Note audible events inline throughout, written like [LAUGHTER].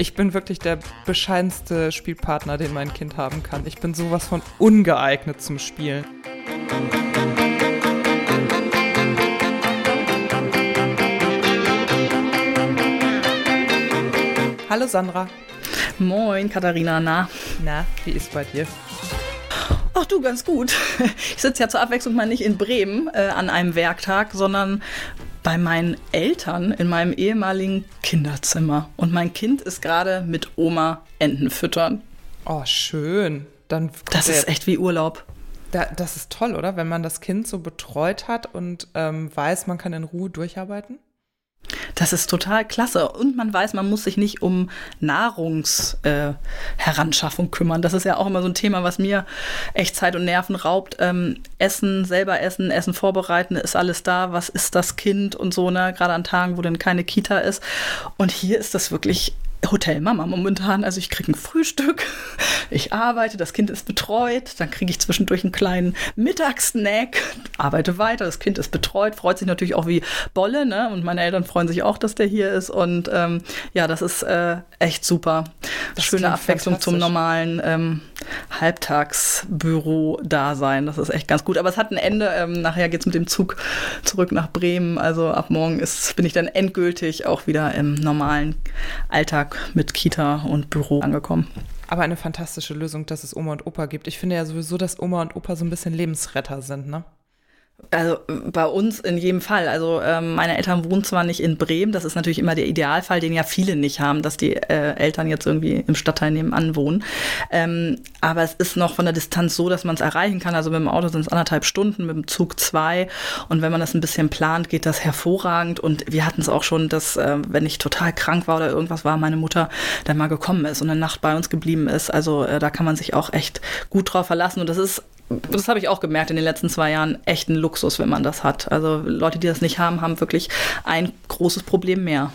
Ich bin wirklich der bescheidenste Spielpartner, den mein Kind haben kann. Ich bin sowas von ungeeignet zum Spielen. Hallo Sandra. Moin, Katharina, na? Na, wie ist bei dir? Ach du, ganz gut. [LAUGHS] Ich sitze ja zur Abwechslung mal nicht in Bremen äh, an einem Werktag, sondern bei meinen Eltern in meinem ehemaligen Kinderzimmer. Und mein Kind ist gerade mit Oma Enten füttern. Oh, schön. Dann das ist echt wie Urlaub. Da, das ist toll, oder? Wenn man das Kind so betreut hat und ähm, weiß, man kann in Ruhe durcharbeiten? Das ist total klasse. Und man weiß, man muss sich nicht um Nahrungsheranschaffung äh, kümmern. Das ist ja auch immer so ein Thema, was mir echt Zeit und Nerven raubt. Ähm, essen, selber essen, Essen vorbereiten, ist alles da. Was ist das Kind und so, ne? Gerade an Tagen, wo dann keine Kita ist. Und hier ist das wirklich Hotelmama momentan. Also ich kriege ein Frühstück, [LAUGHS] ich arbeite, das Kind ist betreut, dann kriege ich zwischendurch einen kleinen Mittagssnack, arbeite weiter, das Kind ist betreut, freut sich natürlich auch wie Bolle, ne? Und meine Eltern freuen sich auch, dass der hier ist. Und ähm, ja, das ist äh, echt super. Das Schöne Abwechslung zum normalen ähm, Halbtagsbüro-Dasein. Das ist echt ganz gut. Aber es hat ein Ende. Ähm, nachher geht es mit dem Zug zurück nach Bremen. Also ab morgen ist, bin ich dann endgültig auch wieder im normalen Alltag mit Kita und Büro angekommen. Aber eine fantastische Lösung, dass es Oma und Opa gibt. Ich finde ja sowieso, dass Oma und Opa so ein bisschen Lebensretter sind, ne? Also bei uns in jedem Fall. Also ähm, meine Eltern wohnen zwar nicht in Bremen, das ist natürlich immer der Idealfall, den ja viele nicht haben, dass die äh, Eltern jetzt irgendwie im Stadtteil nebenan wohnen. Ähm, aber es ist noch von der Distanz so, dass man es erreichen kann. Also mit dem Auto sind es anderthalb Stunden, mit dem Zug zwei. Und wenn man das ein bisschen plant, geht das hervorragend. Und wir hatten es auch schon, dass äh, wenn ich total krank war oder irgendwas war, meine Mutter dann mal gekommen ist und eine Nacht bei uns geblieben ist. Also äh, da kann man sich auch echt gut drauf verlassen. Und das ist das habe ich auch gemerkt in den letzten zwei Jahren, echt ein Luxus, wenn man das hat. Also Leute, die das nicht haben, haben wirklich ein großes Problem mehr.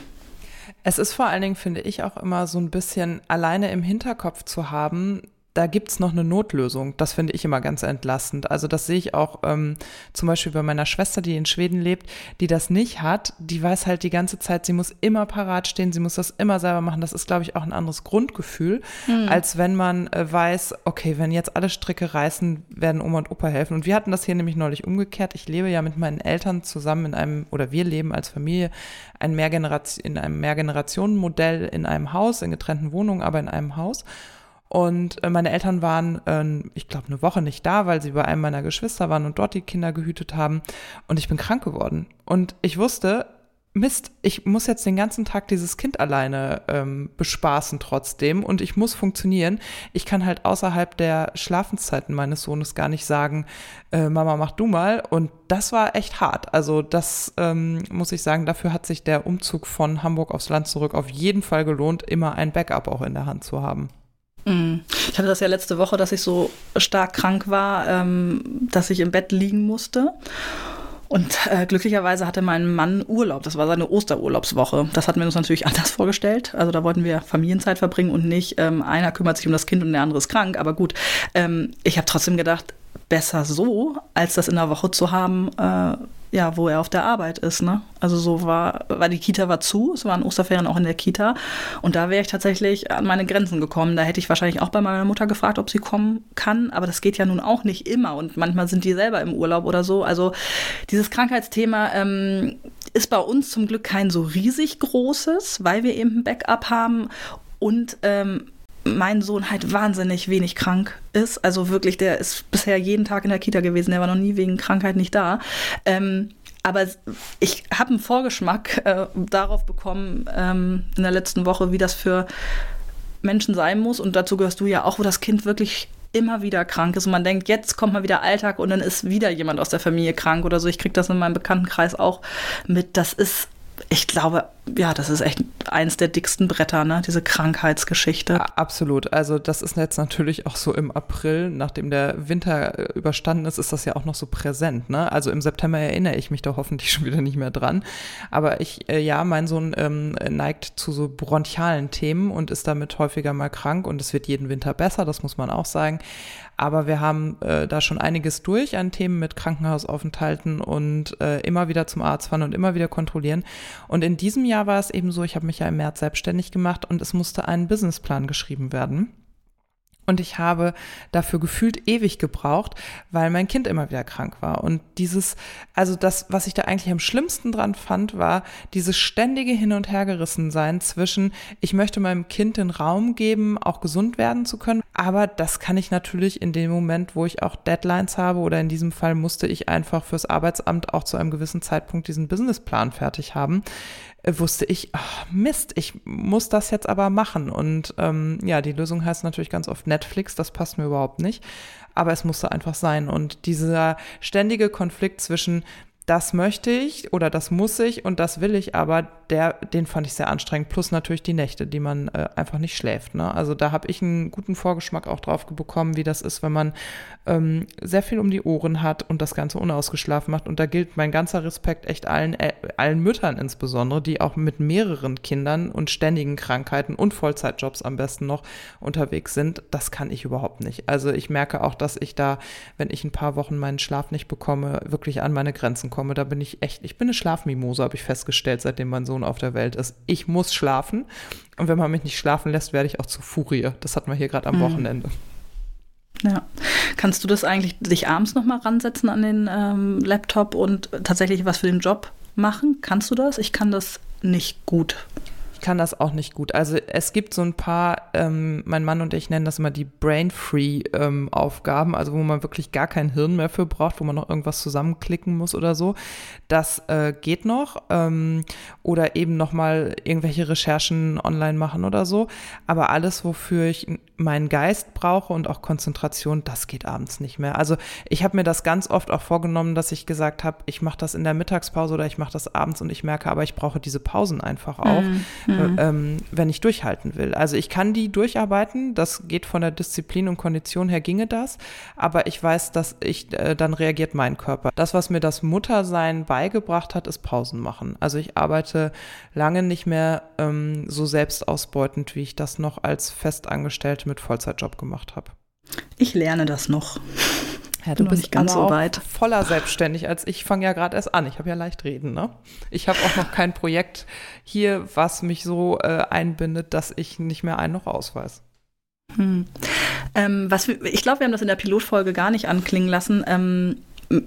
Es ist vor allen Dingen, finde ich, auch immer so ein bisschen alleine im Hinterkopf zu haben, da gibt's noch eine Notlösung. Das finde ich immer ganz entlastend. Also das sehe ich auch ähm, zum Beispiel bei meiner Schwester, die in Schweden lebt, die das nicht hat. Die weiß halt die ganze Zeit, sie muss immer parat stehen, sie muss das immer selber machen. Das ist, glaube ich, auch ein anderes Grundgefühl, mhm. als wenn man äh, weiß, okay, wenn jetzt alle Stricke reißen, werden Oma und Opa helfen. Und wir hatten das hier nämlich neulich umgekehrt. Ich lebe ja mit meinen Eltern zusammen in einem, oder wir leben als Familie ein Mehrgeneration, in einem Mehrgenerationenmodell in einem Haus, in getrennten Wohnungen, aber in einem Haus. Und äh, meine Eltern waren, äh, ich glaube, eine Woche nicht da, weil sie bei einem meiner Geschwister waren und dort die Kinder gehütet haben. Und ich bin krank geworden. Und ich wusste, Mist, ich muss jetzt den ganzen Tag dieses Kind alleine ähm, bespaßen trotzdem und ich muss funktionieren. Ich kann halt außerhalb der Schlafenszeiten meines Sohnes gar nicht sagen, äh, Mama, mach du mal. Und das war echt hart. Also das ähm, muss ich sagen, dafür hat sich der Umzug von Hamburg aufs Land zurück auf jeden Fall gelohnt, immer ein Backup auch in der Hand zu haben. Mhm. Ich hatte das ja letzte Woche, dass ich so stark krank war, ähm, dass ich im Bett liegen musste. Und äh, glücklicherweise hatte mein Mann Urlaub. Das war seine Osterurlaubswoche. Das hatten wir uns natürlich [LAUGHS] anders vorgestellt. Also da wollten wir Familienzeit verbringen und nicht ähm, einer kümmert sich um das Kind und der andere ist krank. Aber gut, ähm, ich habe trotzdem gedacht, besser so, als das in der Woche zu haben, äh, ja, wo er auf der Arbeit ist. Ne? Also so war, weil die Kita war zu, es waren Osterferien auch in der Kita und da wäre ich tatsächlich an meine Grenzen gekommen. Da hätte ich wahrscheinlich auch bei meiner Mutter gefragt, ob sie kommen kann, aber das geht ja nun auch nicht immer und manchmal sind die selber im Urlaub oder so. Also dieses Krankheitsthema ähm, ist bei uns zum Glück kein so riesig großes, weil wir eben ein Backup haben und ähm, mein Sohn halt wahnsinnig wenig krank ist. Also wirklich, der ist bisher jeden Tag in der Kita gewesen. Der war noch nie wegen Krankheit nicht da. Ähm, aber ich habe einen Vorgeschmack äh, darauf bekommen ähm, in der letzten Woche, wie das für Menschen sein muss. Und dazu gehörst du ja auch, wo das Kind wirklich immer wieder krank ist und man denkt, jetzt kommt mal wieder Alltag und dann ist wieder jemand aus der Familie krank oder so. Ich kriege das in meinem Bekanntenkreis auch mit. Das ist ich glaube, ja, das ist echt eins der dicksten Bretter, ne? Diese Krankheitsgeschichte. Absolut. Also das ist jetzt natürlich auch so im April, nachdem der Winter äh, überstanden ist, ist das ja auch noch so präsent, ne? Also im September erinnere ich mich da hoffentlich [LAUGHS] schon wieder nicht mehr dran. Aber ich, äh, ja, mein Sohn ähm, neigt zu so bronchialen Themen und ist damit häufiger mal krank und es wird jeden Winter besser, das muss man auch sagen. Aber wir haben äh, da schon einiges durch an Themen mit Krankenhausaufenthalten und äh, immer wieder zum Arzt fahren und immer wieder kontrollieren. Und in diesem Jahr war es eben so, ich habe mich ja im März selbstständig gemacht und es musste ein Businessplan geschrieben werden. Und ich habe dafür gefühlt ewig gebraucht, weil mein Kind immer wieder krank war. Und dieses, also das, was ich da eigentlich am schlimmsten dran fand, war dieses ständige Hin- und Hergerissen sein zwischen, ich möchte meinem Kind den Raum geben, auch gesund werden zu können. Aber das kann ich natürlich in dem Moment, wo ich auch Deadlines habe oder in diesem Fall musste ich einfach fürs Arbeitsamt auch zu einem gewissen Zeitpunkt diesen Businessplan fertig haben wusste ich, ach, Mist, ich muss das jetzt aber machen. Und ähm, ja, die Lösung heißt natürlich ganz oft Netflix, das passt mir überhaupt nicht. Aber es musste einfach sein. Und dieser ständige Konflikt zwischen, das möchte ich oder das muss ich und das will ich, aber der, den fand ich sehr anstrengend. Plus natürlich die Nächte, die man äh, einfach nicht schläft. Ne? Also da habe ich einen guten Vorgeschmack auch drauf bekommen, wie das ist, wenn man ähm, sehr viel um die Ohren hat und das Ganze unausgeschlafen macht. Und da gilt mein ganzer Respekt echt allen, äh, allen Müttern insbesondere, die auch mit mehreren Kindern und ständigen Krankheiten und Vollzeitjobs am besten noch unterwegs sind. Das kann ich überhaupt nicht. Also ich merke auch, dass ich da, wenn ich ein paar Wochen meinen Schlaf nicht bekomme, wirklich an meine Grenzen komme. Da bin ich echt, ich bin eine Schlafmimose, habe ich festgestellt, seitdem mein Sohn auf der Welt ist. Ich muss schlafen. Und wenn man mich nicht schlafen lässt, werde ich auch zu Furie. Das hatten wir hier gerade am mhm. Wochenende. Ja. Kannst du das eigentlich dich abends nochmal ransetzen an den ähm, Laptop und tatsächlich was für den Job machen? Kannst du das? Ich kann das nicht gut kann das auch nicht gut. Also es gibt so ein paar, ähm, mein Mann und ich nennen das immer die Brain-Free-Aufgaben, ähm, also wo man wirklich gar kein Hirn mehr für braucht, wo man noch irgendwas zusammenklicken muss oder so. Das äh, geht noch. Ähm, oder eben nochmal irgendwelche Recherchen online machen oder so. Aber alles, wofür ich meinen Geist brauche und auch Konzentration, das geht abends nicht mehr. Also ich habe mir das ganz oft auch vorgenommen, dass ich gesagt habe, ich mache das in der Mittagspause oder ich mache das abends und ich merke, aber ich brauche diese Pausen einfach auch. Mhm. Mhm. ähm, wenn ich durchhalten will. Also ich kann die durcharbeiten, das geht von der Disziplin und Kondition her ginge das, aber ich weiß, dass ich, äh, dann reagiert mein Körper. Das, was mir das Muttersein beigebracht hat, ist Pausen machen. Also ich arbeite lange nicht mehr ähm, so selbstausbeutend, wie ich das noch als Festangestellte mit Vollzeitjob gemacht habe. Ich lerne das noch. Ja, du bist nicht ganz so weit. Voller selbstständig als ich fange ja gerade erst an. Ich habe ja leicht reden, ne? Ich habe auch noch kein Projekt hier, was mich so äh, einbindet, dass ich nicht mehr ein noch ausweis. Hm. Ähm, was wir, ich glaube, wir haben das in der Pilotfolge gar nicht anklingen lassen. Ähm,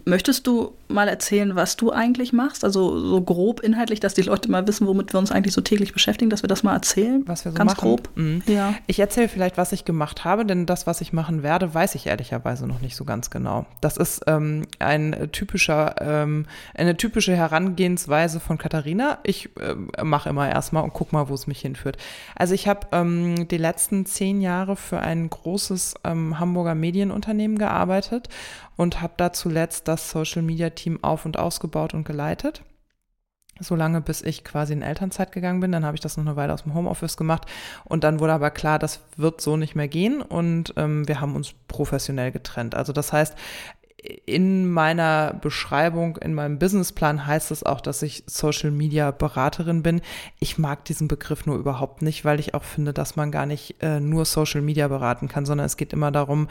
Möchtest du mal erzählen, was du eigentlich machst? Also so grob inhaltlich, dass die Leute mal wissen, womit wir uns eigentlich so täglich beschäftigen, dass wir das mal erzählen? Was wir so Ganz machen. grob. Mhm. Ja. Ich erzähle vielleicht, was ich gemacht habe, denn das, was ich machen werde, weiß ich ehrlicherweise noch nicht so ganz genau. Das ist ähm, ein typischer, ähm, eine typische Herangehensweise von Katharina. Ich äh, mache immer erstmal und guck mal, wo es mich hinführt. Also ich habe ähm, die letzten zehn Jahre für ein großes ähm, Hamburger Medienunternehmen gearbeitet und habe da zuletzt das Social Media Team auf und ausgebaut und geleitet. So lange, bis ich quasi in Elternzeit gegangen bin. Dann habe ich das noch eine Weile aus dem Homeoffice gemacht. Und dann wurde aber klar, das wird so nicht mehr gehen. Und ähm, wir haben uns professionell getrennt. Also das heißt, in meiner Beschreibung, in meinem Businessplan heißt es auch, dass ich Social Media Beraterin bin. Ich mag diesen Begriff nur überhaupt nicht, weil ich auch finde, dass man gar nicht äh, nur Social Media beraten kann, sondern es geht immer darum,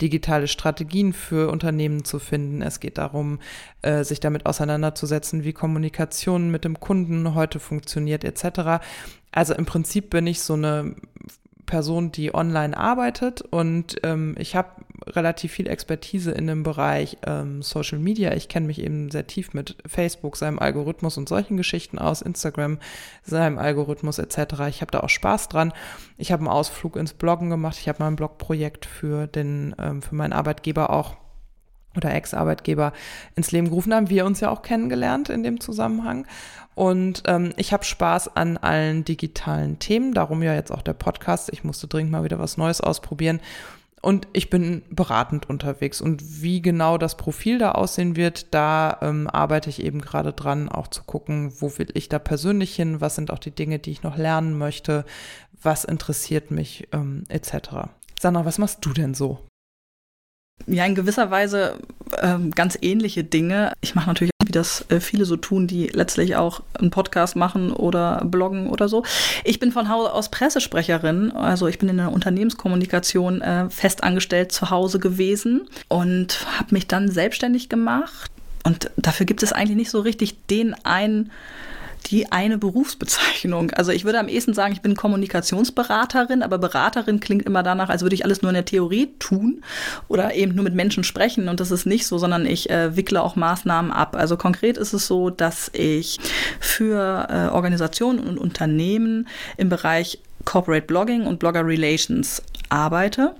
digitale Strategien für Unternehmen zu finden. Es geht darum, äh, sich damit auseinanderzusetzen, wie Kommunikation mit dem Kunden heute funktioniert, etc. Also im Prinzip bin ich so eine Person, die online arbeitet und ähm, ich habe relativ viel Expertise in dem Bereich ähm, Social Media. Ich kenne mich eben sehr tief mit Facebook, seinem Algorithmus und solchen Geschichten aus, Instagram, seinem Algorithmus etc. Ich habe da auch Spaß dran. Ich habe einen Ausflug ins Bloggen gemacht. Ich habe mal ein Blogprojekt für den ähm, für meinen Arbeitgeber auch oder Ex-Arbeitgeber ins Leben gerufen haben. Wir uns ja auch kennengelernt in dem Zusammenhang. Und ähm, ich habe Spaß an allen digitalen Themen, darum ja jetzt auch der Podcast. Ich musste dringend mal wieder was Neues ausprobieren. Und ich bin beratend unterwegs. Und wie genau das Profil da aussehen wird, da ähm, arbeite ich eben gerade dran, auch zu gucken, wo will ich da persönlich hin, was sind auch die Dinge, die ich noch lernen möchte, was interessiert mich, ähm, etc. Sandra, was machst du denn so? Ja, in gewisser Weise ähm, ganz ähnliche Dinge. Ich mache natürlich, wie das äh, viele so tun, die letztlich auch einen Podcast machen oder bloggen oder so. Ich bin von Hause aus Pressesprecherin, also ich bin in der Unternehmenskommunikation äh, festangestellt zu Hause gewesen und habe mich dann selbstständig gemacht. Und dafür gibt es eigentlich nicht so richtig den einen die eine Berufsbezeichnung. Also ich würde am ehesten sagen, ich bin Kommunikationsberaterin, aber Beraterin klingt immer danach, als würde ich alles nur in der Theorie tun oder eben nur mit Menschen sprechen. Und das ist nicht so, sondern ich äh, wickle auch Maßnahmen ab. Also konkret ist es so, dass ich für äh, Organisationen und Unternehmen im Bereich Corporate Blogging und Blogger Relations arbeite.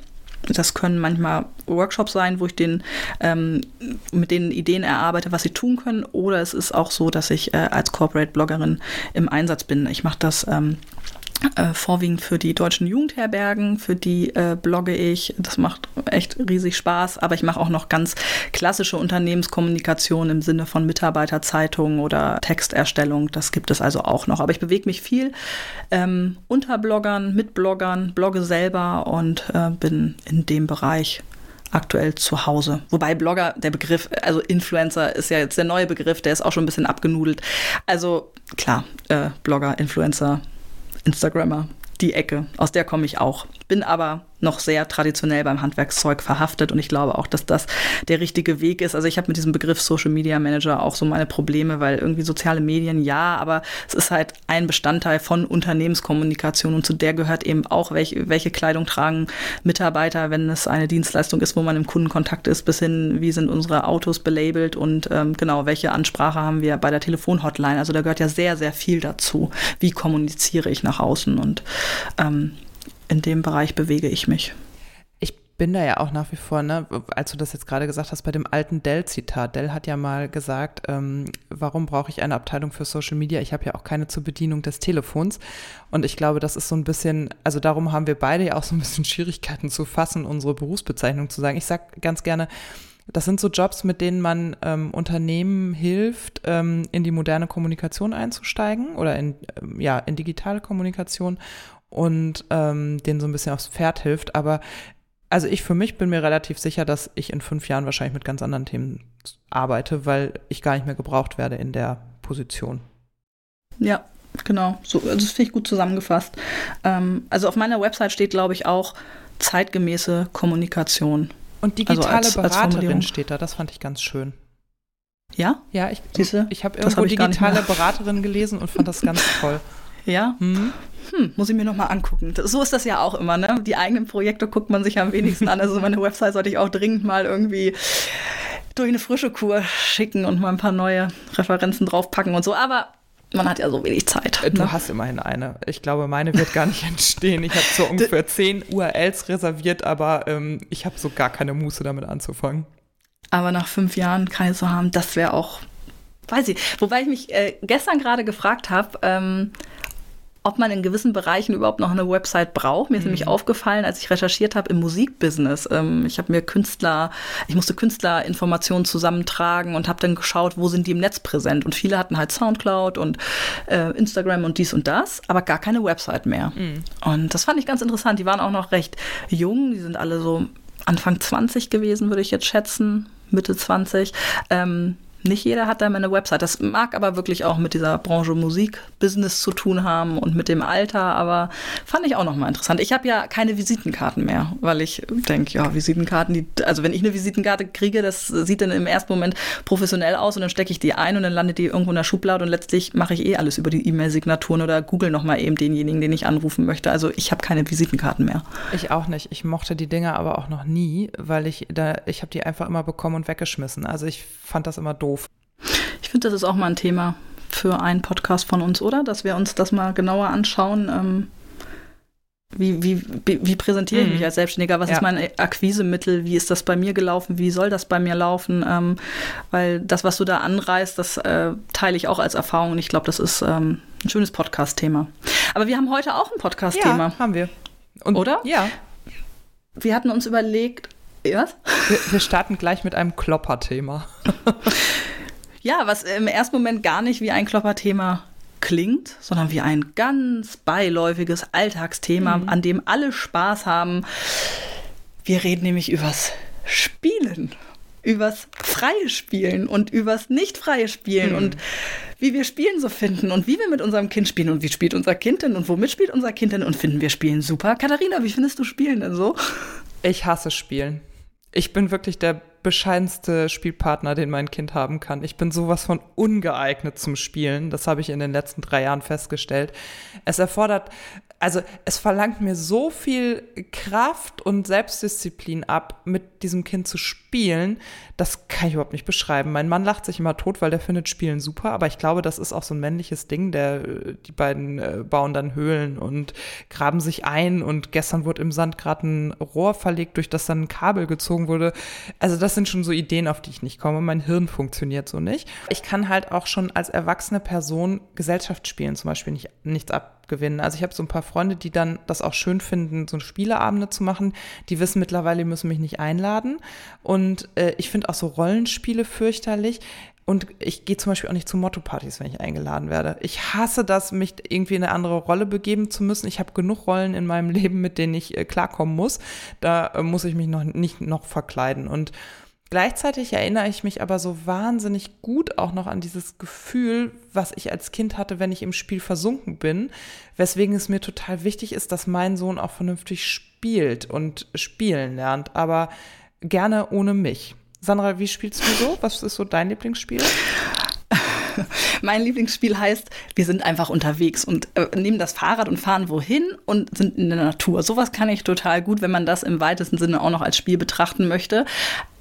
Das können manchmal Workshops sein, wo ich den, ähm, mit denen Ideen erarbeite, was sie tun können. Oder es ist auch so, dass ich äh, als Corporate Bloggerin im Einsatz bin. Ich mache das ähm, äh, vorwiegend für die deutschen Jugendherbergen, für die äh, blogge ich. Das macht echt riesig Spaß, aber ich mache auch noch ganz klassische Unternehmenskommunikation im Sinne von Mitarbeiterzeitungen oder Texterstellung. Das gibt es also auch noch. Aber ich bewege mich viel ähm, unter Bloggern, mit Bloggern, blogge selber und äh, bin in dem Bereich aktuell zu Hause. Wobei Blogger, der Begriff, also Influencer ist ja jetzt der neue Begriff, der ist auch schon ein bisschen abgenudelt. Also klar, äh, Blogger, Influencer, Instagrammer, die Ecke, aus der komme ich auch. Bin aber noch sehr traditionell beim Handwerkszeug verhaftet und ich glaube auch, dass das der richtige Weg ist. Also ich habe mit diesem Begriff Social Media Manager auch so meine Probleme, weil irgendwie soziale Medien ja, aber es ist halt ein Bestandteil von Unternehmenskommunikation und zu der gehört eben auch, welche, welche Kleidung tragen Mitarbeiter, wenn es eine Dienstleistung ist, wo man im Kundenkontakt ist, bis hin, wie sind unsere Autos belabelt und ähm, genau, welche Ansprache haben wir bei der Telefonhotline. Also da gehört ja sehr, sehr viel dazu. Wie kommuniziere ich nach außen und ähm, in dem Bereich bewege ich mich. Ich bin da ja auch nach wie vor, ne, als du das jetzt gerade gesagt hast, bei dem alten Dell-Zitat. Dell hat ja mal gesagt, ähm, warum brauche ich eine Abteilung für Social Media? Ich habe ja auch keine zur Bedienung des Telefons. Und ich glaube, das ist so ein bisschen, also darum haben wir beide ja auch so ein bisschen [LAUGHS] Schwierigkeiten zu fassen, unsere Berufsbezeichnung zu sagen. Ich sage ganz gerne, das sind so Jobs, mit denen man ähm, Unternehmen hilft, ähm, in die moderne Kommunikation einzusteigen oder in, ähm, ja, in digitale Kommunikation und ähm, denen so ein bisschen aufs Pferd hilft. Aber also ich für mich bin mir relativ sicher, dass ich in fünf Jahren wahrscheinlich mit ganz anderen Themen arbeite, weil ich gar nicht mehr gebraucht werde in der Position. Ja, genau. So, also das finde ich gut zusammengefasst. Ähm, also auf meiner Website steht, glaube ich, auch zeitgemäße Kommunikation. Und digitale also als, Beraterin als steht da, das fand ich ganz schön. Ja? Ja, ich, ich habe irgendwo hab digitale Beraterin gelesen und fand das ganz [LAUGHS] toll. Ja? Hm? hm, muss ich mir nochmal angucken. So ist das ja auch immer, ne? Die eigenen Projekte guckt man sich am wenigsten an. Also meine Website sollte ich auch dringend mal irgendwie durch eine frische Kur schicken und mal ein paar neue Referenzen draufpacken und so. Aber man hat ja so wenig Zeit. Äh, du ne? hast immerhin eine. Ich glaube, meine wird gar nicht [LAUGHS] entstehen. Ich habe so ungefähr zehn URLs reserviert, aber ähm, ich habe so gar keine Muße damit anzufangen. Aber nach fünf Jahren keine zu haben, das wäre auch, weiß ich. Wobei ich mich äh, gestern gerade gefragt habe, ähm, ob man in gewissen Bereichen überhaupt noch eine Website braucht. Mir ist mhm. nämlich aufgefallen, als ich recherchiert habe im Musikbusiness. Ähm, ich habe mir Künstler, ich musste Künstlerinformationen zusammentragen und habe dann geschaut, wo sind die im Netz präsent. Und viele hatten halt Soundcloud und äh, Instagram und dies und das, aber gar keine Website mehr. Mhm. Und das fand ich ganz interessant. Die waren auch noch recht jung. Die sind alle so Anfang 20 gewesen, würde ich jetzt schätzen. Mitte 20. Ähm, nicht jeder hat da eine Website. Das mag aber wirklich auch mit dieser Branche Musik, Business zu tun haben und mit dem Alter, aber fand ich auch nochmal interessant. Ich habe ja keine Visitenkarten mehr, weil ich denke, ja, Visitenkarten, die, also wenn ich eine Visitenkarte kriege, das sieht dann im ersten Moment professionell aus und dann stecke ich die ein und dann landet die irgendwo in der Schublade und letztlich mache ich eh alles über die E-Mail-Signaturen oder google nochmal eben denjenigen, den ich anrufen möchte. Also ich habe keine Visitenkarten mehr. Ich auch nicht. Ich mochte die Dinger aber auch noch nie, weil ich da, ich habe die einfach immer bekommen und weggeschmissen. Also ich fand das immer doof. Ich finde, das ist auch mal ein Thema für einen Podcast von uns, oder? Dass wir uns das mal genauer anschauen. Ähm, wie, wie, wie präsentiere ich mhm. mich als Selbstständiger? Was ja. ist mein Akquisemittel? Wie ist das bei mir gelaufen? Wie soll das bei mir laufen? Ähm, weil das, was du da anreißt, das äh, teile ich auch als Erfahrung und ich glaube, das ist ähm, ein schönes Podcast-Thema. Aber wir haben heute auch ein Podcast-Thema. Ja, haben wir. Und, oder? Ja. Wir hatten uns überlegt, was? Wir, wir starten gleich mit einem Klopper-Thema. [LAUGHS] ja, was im ersten Moment gar nicht wie ein Klopper-Thema klingt, sondern wie ein ganz beiläufiges Alltagsthema, mhm. an dem alle Spaß haben. Wir reden nämlich übers Spielen übers freie Spielen und übers nicht freie Spielen hm. und wie wir Spielen so finden und wie wir mit unserem Kind spielen und wie spielt unser Kind denn und womit spielt unser Kind denn und finden wir Spielen super. Katharina, wie findest du Spielen denn so? Ich hasse Spielen. Ich bin wirklich der bescheidenste Spielpartner, den mein Kind haben kann. Ich bin sowas von ungeeignet zum Spielen. Das habe ich in den letzten drei Jahren festgestellt. Es erfordert also es verlangt mir so viel Kraft und Selbstdisziplin ab, mit diesem Kind zu spielen, das kann ich überhaupt nicht beschreiben. Mein Mann lacht sich immer tot, weil der findet Spielen super, aber ich glaube, das ist auch so ein männliches Ding. Der, die beiden äh, bauen dann Höhlen und graben sich ein und gestern wurde im Sand gerade ein Rohr verlegt, durch das dann ein Kabel gezogen wurde. Also das sind schon so Ideen, auf die ich nicht komme. Mein Hirn funktioniert so nicht. Ich kann halt auch schon als erwachsene Person Gesellschaftsspielen zum Beispiel nicht, nichts ab gewinnen. Also ich habe so ein paar Freunde, die dann das auch schön finden, so Spieleabende zu machen. Die wissen mittlerweile, die müssen mich nicht einladen. Und äh, ich finde auch so Rollenspiele fürchterlich. Und ich gehe zum Beispiel auch nicht zu Motto-Partys, wenn ich eingeladen werde. Ich hasse das, mich irgendwie in eine andere Rolle begeben zu müssen. Ich habe genug Rollen in meinem [LAUGHS] Leben, mit denen ich äh, klarkommen muss. Da äh, muss ich mich noch nicht noch verkleiden. Und Gleichzeitig erinnere ich mich aber so wahnsinnig gut auch noch an dieses Gefühl, was ich als Kind hatte, wenn ich im Spiel versunken bin, weswegen es mir total wichtig ist, dass mein Sohn auch vernünftig spielt und spielen lernt, aber gerne ohne mich. Sandra, wie spielst du so? Was ist so dein Lieblingsspiel? [LAUGHS] mein Lieblingsspiel heißt, wir sind einfach unterwegs und äh, nehmen das Fahrrad und fahren wohin und sind in der Natur. Sowas kann ich total gut, wenn man das im weitesten Sinne auch noch als Spiel betrachten möchte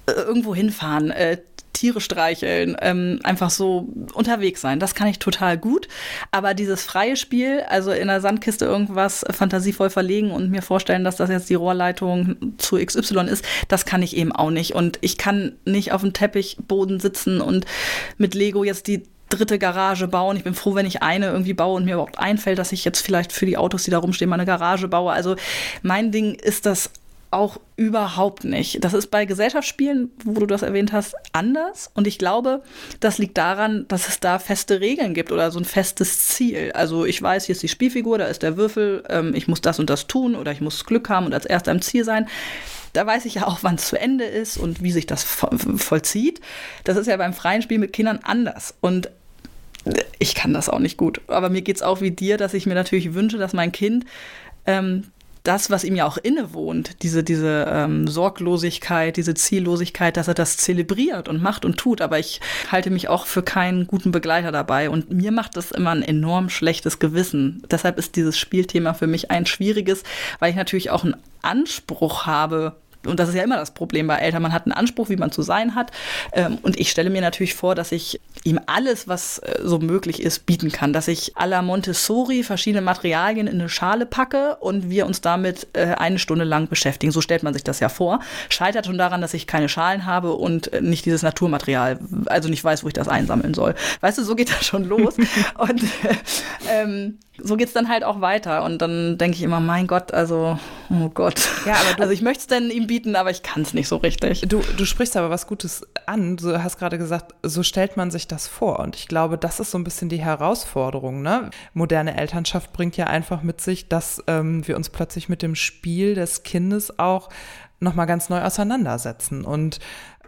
irgendwo hinfahren, äh, Tiere streicheln, ähm, einfach so unterwegs sein. Das kann ich total gut. Aber dieses freie Spiel, also in der Sandkiste irgendwas fantasievoll verlegen und mir vorstellen, dass das jetzt die Rohrleitung zu XY ist, das kann ich eben auch nicht. Und ich kann nicht auf dem Teppichboden sitzen und mit Lego jetzt die dritte Garage bauen. Ich bin froh, wenn ich eine irgendwie baue und mir überhaupt einfällt, dass ich jetzt vielleicht für die Autos, die da rumstehen, mal eine Garage baue. Also mein Ding ist das auch überhaupt nicht. Das ist bei Gesellschaftsspielen, wo du das erwähnt hast, anders. Und ich glaube, das liegt daran, dass es da feste Regeln gibt oder so ein festes Ziel. Also ich weiß, hier ist die Spielfigur, da ist der Würfel, ähm, ich muss das und das tun oder ich muss Glück haben und als erster im Ziel sein. Da weiß ich ja auch, wann es zu Ende ist und wie sich das vollzieht. Das ist ja beim freien Spiel mit Kindern anders. Und ich kann das auch nicht gut. Aber mir geht es auch wie dir, dass ich mir natürlich wünsche, dass mein Kind ähm, das, was ihm ja auch innewohnt, diese, diese ähm, Sorglosigkeit, diese Ziellosigkeit, dass er das zelebriert und macht und tut. Aber ich halte mich auch für keinen guten Begleiter dabei. Und mir macht das immer ein enorm schlechtes Gewissen. Deshalb ist dieses Spielthema für mich ein schwieriges, weil ich natürlich auch einen Anspruch habe, und das ist ja immer das Problem bei Eltern, man hat einen Anspruch, wie man zu sein hat. Ähm, und ich stelle mir natürlich vor, dass ich ihm alles, was äh, so möglich ist, bieten kann. Dass ich à la Montessori verschiedene Materialien in eine Schale packe und wir uns damit äh, eine Stunde lang beschäftigen. So stellt man sich das ja vor. Scheitert schon daran, dass ich keine Schalen habe und äh, nicht dieses Naturmaterial, also nicht weiß, wo ich das einsammeln soll. Weißt du, so geht das schon los. [LAUGHS] und ähm, so geht es dann halt auch weiter. Und dann denke ich immer, mein Gott, also, oh Gott. Ja, aber du, also ich möchte es denn ihm bieten, aber ich kann es nicht so richtig. Du, du sprichst aber was Gutes an. Du hast gerade gesagt, so stellt man sich das vor. Und ich glaube, das ist so ein bisschen die Herausforderung. Ne? Moderne Elternschaft bringt ja einfach mit sich, dass ähm, wir uns plötzlich mit dem Spiel des Kindes auch nochmal ganz neu auseinandersetzen. Und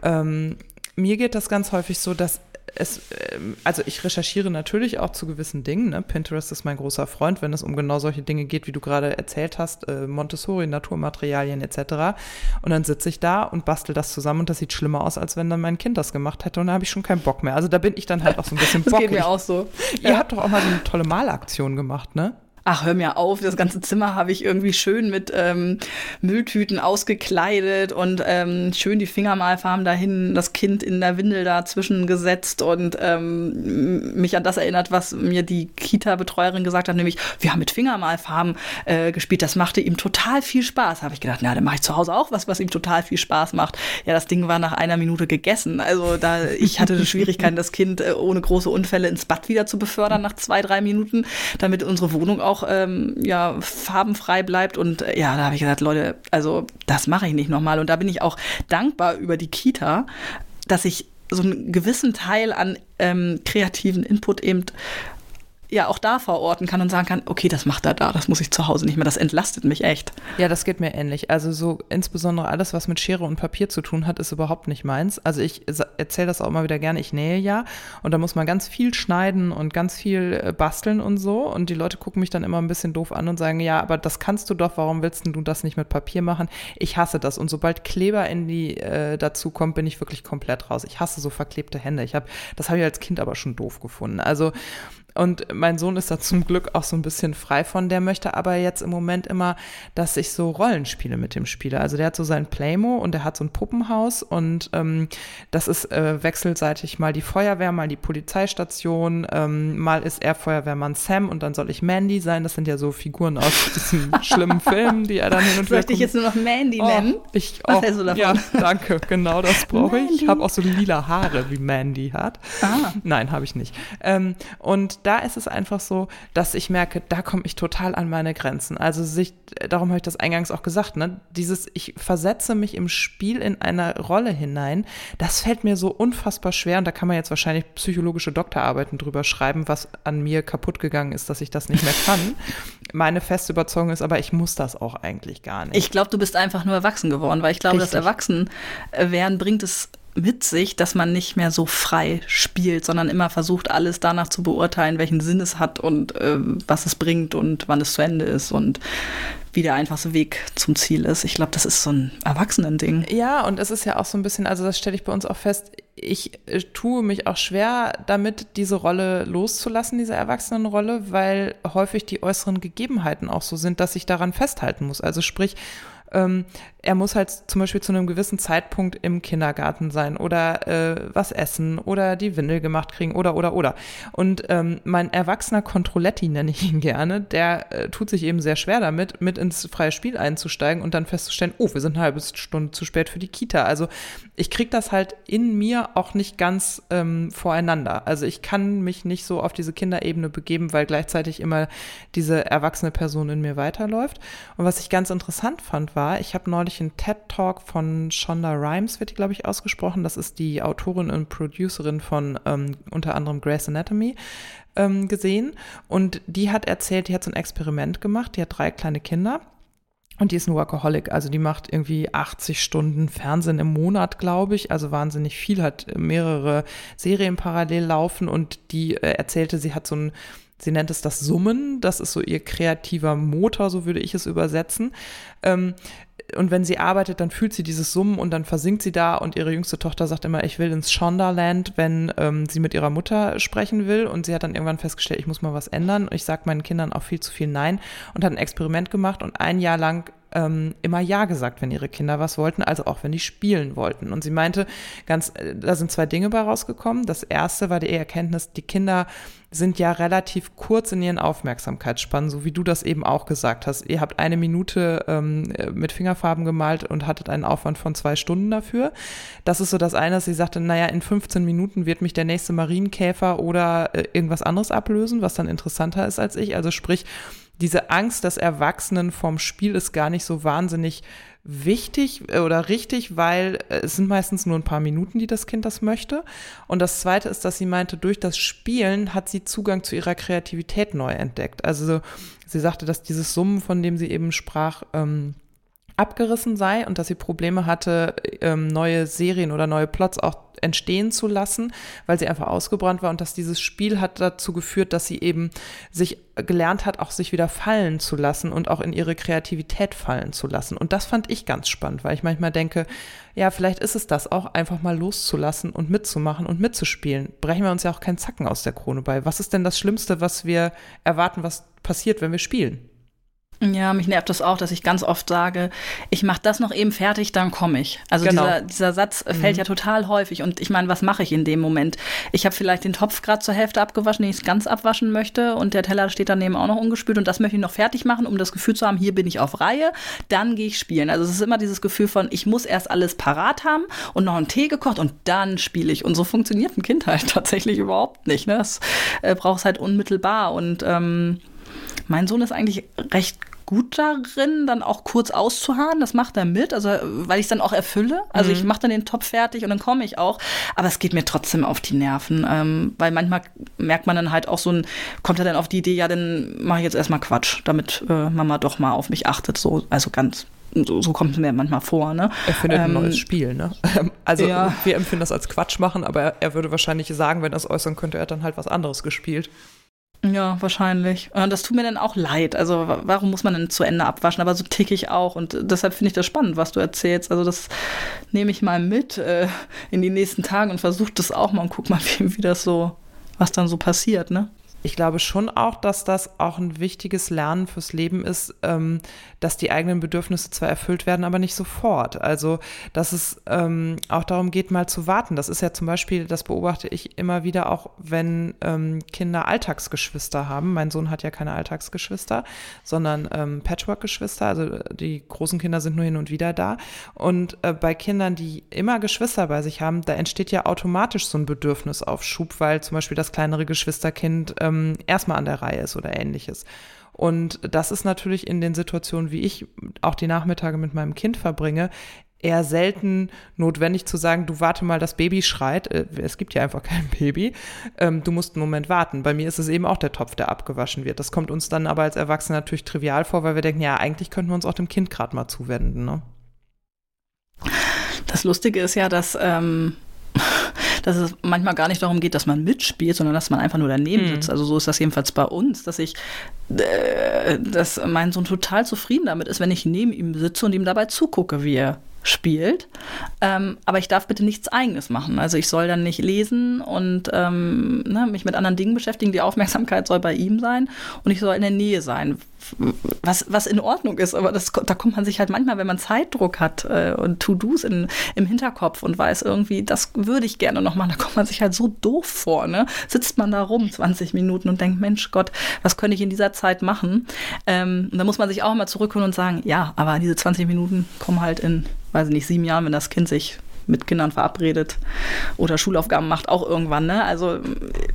ähm, mir geht das ganz häufig so, dass es, ähm, also ich recherchiere natürlich auch zu gewissen Dingen. Ne? Pinterest ist mein großer Freund, wenn es um genau solche Dinge geht, wie du gerade erzählt hast, äh, Montessori, Naturmaterialien etc. Und dann sitze ich da und bastel das zusammen und das sieht schlimmer aus, als wenn dann mein Kind das gemacht hätte und da habe ich schon keinen Bock mehr. Also da bin ich dann halt auch so ein bisschen bockig. [LAUGHS] Das geht mir auch so. Ihr ja. habt doch auch mal so eine tolle Malaktion gemacht, ne? Ach, hör mir auf, das ganze Zimmer habe ich irgendwie schön mit ähm, Mülltüten ausgekleidet und ähm, schön die Fingermalfarben dahin, das Kind in der Windel dazwischen gesetzt und ähm, mich an das erinnert, was mir die Kita-Betreuerin gesagt hat, nämlich, wir haben mit Fingermalfarben äh, gespielt, das machte ihm total viel Spaß. Habe ich gedacht, na, dann mache ich zu Hause auch was, was ihm total viel Spaß macht. Ja, das Ding war nach einer Minute gegessen. Also da, ich hatte Schwierigkeiten, das Kind äh, ohne große Unfälle ins Bad wieder zu befördern nach zwei, drei Minuten, damit unsere Wohnung auch auch ähm, ja, farbenfrei bleibt. Und äh, ja, da habe ich gesagt, Leute, also das mache ich nicht nochmal. Und da bin ich auch dankbar über die Kita, dass ich so einen gewissen Teil an ähm, kreativen Input eben ja auch da verorten kann und sagen kann, okay, das macht er da, das muss ich zu Hause nicht mehr, das entlastet mich echt. Ja, das geht mir ähnlich. Also so insbesondere alles, was mit Schere und Papier zu tun hat, ist überhaupt nicht meins. Also ich erzähle das auch immer wieder gerne, ich nähe ja und da muss man ganz viel schneiden und ganz viel äh, basteln und so und die Leute gucken mich dann immer ein bisschen doof an und sagen, ja, aber das kannst du doch, warum willst du das nicht mit Papier machen? Ich hasse das und sobald Kleber in die äh, dazu kommt, bin ich wirklich komplett raus. Ich hasse so verklebte Hände. Ich habe, das habe ich als Kind aber schon doof gefunden. Also und mein Sohn ist da zum Glück auch so ein bisschen frei von. Der möchte aber jetzt im Moment immer, dass ich so Rollenspiele mit dem spiele. Also der hat so sein Playmo und der hat so ein Puppenhaus und ähm, das ist äh, wechselseitig mal die Feuerwehr, mal die Polizeistation, ähm, mal ist er Feuerwehrmann Sam und dann soll ich Mandy sein. Das sind ja so Figuren aus diesen [LAUGHS] schlimmen Filmen, die er dann hin und wieder. Soll ich jetzt nur noch Mandy oh, nennen? Ich, oh, Was du davon? Ja, danke. Genau das brauche ich. Ich habe auch so lila Haare, wie Mandy hat. Ah. Nein, habe ich nicht. Ähm, und da ist es einfach so, dass ich merke, da komme ich total an meine Grenzen. Also sich, darum habe ich das eingangs auch gesagt, ne? Dieses, ich versetze mich im Spiel in eine Rolle hinein, das fällt mir so unfassbar schwer und da kann man jetzt wahrscheinlich psychologische Doktorarbeiten drüber schreiben, was an mir kaputt gegangen ist, dass ich das nicht mehr kann. [LAUGHS] Meine feste Überzeugung ist aber, ich muss das auch eigentlich gar nicht. Ich glaube, du bist einfach nur erwachsen geworden, weil ich glaube, Richtig. das Erwachsenwerden bringt es mit sich, dass man nicht mehr so frei spielt, sondern immer versucht, alles danach zu beurteilen, welchen Sinn es hat und äh, was es bringt und wann es zu Ende ist und wie der einfachste Weg zum Ziel ist. Ich glaube, das ist so ein Erwachsenending. Ja, und es ist ja auch so ein bisschen, also das stelle ich bei uns auch fest, ich äh, tue mich auch schwer damit, diese Rolle loszulassen, diese Erwachsenenrolle, weil häufig die äußeren Gegebenheiten auch so sind, dass ich daran festhalten muss. Also sprich, ähm, er muss halt zum Beispiel zu einem gewissen Zeitpunkt im Kindergarten sein oder äh, was essen oder die Windel gemacht kriegen oder oder oder. Und ähm, mein erwachsener Controletti nenne ich ihn gerne, der äh, tut sich eben sehr schwer damit, mit ins freie Spiel einzusteigen und dann festzustellen, oh, wir sind eine halbe Stunde zu spät für die Kita. Also ich kriege das halt in mir auch nicht ganz ähm, voreinander. Also ich kann mich nicht so auf diese Kinderebene begeben, weil gleichzeitig immer diese erwachsene Person in mir weiterläuft. Und was ich ganz interessant fand, war, ich habe neulich einen TED-Talk von Shonda Rhimes, wird die, glaube ich, ausgesprochen. Das ist die Autorin und Producerin von ähm, unter anderem Grey's Anatomy ähm, gesehen. Und die hat erzählt, die hat so ein Experiment gemacht. Die hat drei kleine Kinder und die ist ein Workaholic, also die macht irgendwie 80 Stunden Fernsehen im Monat, glaube ich, also wahnsinnig viel, hat mehrere Serien parallel laufen und die äh, erzählte, sie hat so ein, sie nennt es das Summen, das ist so ihr kreativer Motor, so würde ich es übersetzen. Ähm, und wenn sie arbeitet, dann fühlt sie dieses Summen und dann versinkt sie da. Und ihre jüngste Tochter sagt immer, ich will ins Shondaland, wenn ähm, sie mit ihrer Mutter sprechen will. Und sie hat dann irgendwann festgestellt, ich muss mal was ändern. Ich sage meinen Kindern auch viel zu viel Nein und hat ein Experiment gemacht. Und ein Jahr lang ähm, immer Ja gesagt, wenn ihre Kinder was wollten, also auch wenn die spielen wollten. Und sie meinte, ganz, äh, da sind zwei Dinge bei rausgekommen. Das erste war die Erkenntnis, die Kinder sind ja relativ kurz in ihren Aufmerksamkeitsspannen, so wie du das eben auch gesagt hast. Ihr habt eine Minute ähm, mit Fingerfarben gemalt und hattet einen Aufwand von zwei Stunden dafür. Das ist so das eine, dass sie sagte, naja, in 15 Minuten wird mich der nächste Marienkäfer oder äh, irgendwas anderes ablösen, was dann interessanter ist als ich. Also sprich, diese Angst des Erwachsenen vom Spiel ist gar nicht so wahnsinnig wichtig äh, oder richtig, weil äh, es sind meistens nur ein paar Minuten, die das Kind das möchte. Und das Zweite ist, dass sie meinte, durch das Spielen hat sie Zugang zu ihrer Kreativität neu entdeckt. Also sie sagte, dass dieses Summen, von dem sie eben sprach, ähm, abgerissen sei und dass sie Probleme hatte, ähm, neue Serien oder neue Plots auch entstehen zu lassen, weil sie einfach ausgebrannt war und dass dieses Spiel hat dazu geführt, dass sie eben sich gelernt hat, auch sich wieder fallen zu lassen und auch in ihre Kreativität fallen zu lassen. Und das fand ich ganz spannend, weil ich manchmal denke, ja, vielleicht ist es das auch, einfach mal loszulassen und mitzumachen und mitzuspielen. Brechen wir uns ja auch keinen Zacken aus der Krone bei. Was ist denn das Schlimmste, was wir erwarten, was passiert, wenn wir spielen? Ja, mich nervt das auch, dass ich ganz oft sage, ich mache das noch eben fertig, dann komme ich. Also genau. dieser, dieser Satz mhm. fällt ja total häufig. Und ich meine, was mache ich in dem Moment? Ich habe vielleicht den Topf gerade zur Hälfte abgewaschen, den ich ganz abwaschen möchte. Und der Teller steht daneben auch noch ungespült. Und das möchte ich noch fertig machen, um das Gefühl zu haben, hier bin ich auf Reihe. Dann gehe ich spielen. Also es ist immer dieses Gefühl von, ich muss erst alles parat haben und noch einen Tee gekocht und dann spiele ich. Und so funktioniert ein Kind halt [LAUGHS] tatsächlich überhaupt nicht. Ne? Das äh, braucht es halt unmittelbar. Und ähm, mein Sohn ist eigentlich recht gut darin, dann auch kurz auszuharren. Das macht er mit, also weil ich es dann auch erfülle. Also mhm. ich mache dann den Topf fertig und dann komme ich auch. Aber es geht mir trotzdem auf die Nerven, ähm, weil manchmal merkt man dann halt auch so ein, kommt er dann auf die Idee, ja, dann mache ich jetzt erstmal Quatsch, damit äh, Mama doch mal auf mich achtet. So, also ganz so, so kommt es mir manchmal vor. Ne? Er findet ähm, ein neues Spiel, ne? [LAUGHS] Also ja. wir empfinden das als Quatsch machen, aber er, er würde wahrscheinlich sagen, wenn er es äußern könnte, er hat dann halt was anderes gespielt. Ja, wahrscheinlich. Und das tut mir dann auch leid. Also warum muss man denn zu Ende abwaschen? Aber so tick ich auch. Und deshalb finde ich das spannend, was du erzählst. Also das nehme ich mal mit äh, in die nächsten Tage und versuche das auch mal und guck mal, [LAUGHS] wie, wie das so, was dann so passiert, ne? Ich glaube schon auch, dass das auch ein wichtiges Lernen fürs Leben ist, ähm, dass die eigenen Bedürfnisse zwar erfüllt werden, aber nicht sofort. Also, dass es ähm, auch darum geht, mal zu warten. Das ist ja zum Beispiel, das beobachte ich immer wieder auch, wenn ähm, Kinder Alltagsgeschwister haben. Mein Sohn hat ja keine Alltagsgeschwister, sondern ähm, Patchwork-Geschwister. Also die großen Kinder sind nur hin und wieder da. Und äh, bei Kindern, die immer Geschwister bei sich haben, da entsteht ja automatisch so ein Bedürfnisaufschub, weil zum Beispiel das kleinere Geschwisterkind ähm, ähm, erstmal an der Reihe ist oder ähnliches. Und das ist natürlich in den Situationen, wie ich auch die Nachmittage mit meinem Kind verbringe, eher selten notwendig zu sagen, du warte mal, das Baby schreit. Äh, es gibt ja einfach kein Baby. Ähm, du musst einen Moment warten. Bei mir ist es eben auch der Topf, der abgewaschen wird. Das kommt uns dann aber als Erwachsene natürlich trivial vor, weil wir denken, ja, eigentlich könnten wir uns auch dem Kind gerade mal zuwenden. Ne? Das Lustige ist ja, dass ähm, dass es manchmal gar nicht darum geht, dass man mitspielt, sondern dass man einfach nur daneben mhm. sitzt. Also so ist das jedenfalls bei uns, dass ich, äh, dass mein Sohn total zufrieden damit ist, wenn ich neben ihm sitze und ihm dabei zugucke, wie er spielt. Ähm, aber ich darf bitte nichts Eigenes machen. Also ich soll dann nicht lesen und ähm, ne, mich mit anderen Dingen beschäftigen. Die Aufmerksamkeit soll bei ihm sein und ich soll in der Nähe sein. Was, was in Ordnung ist, aber das, da kommt man sich halt manchmal, wenn man Zeitdruck hat äh, und To-Dos im Hinterkopf und weiß irgendwie, das würde ich gerne noch machen, da kommt man sich halt so doof vor. Ne? Sitzt man da rum 20 Minuten und denkt, Mensch Gott, was könnte ich in dieser Zeit machen? Ähm, da muss man sich auch mal zurückholen und sagen, ja, aber diese 20 Minuten kommen halt in weiß ich nicht, sieben Jahren, wenn das Kind sich mit Kindern verabredet oder Schulaufgaben macht, auch irgendwann. Ne? Also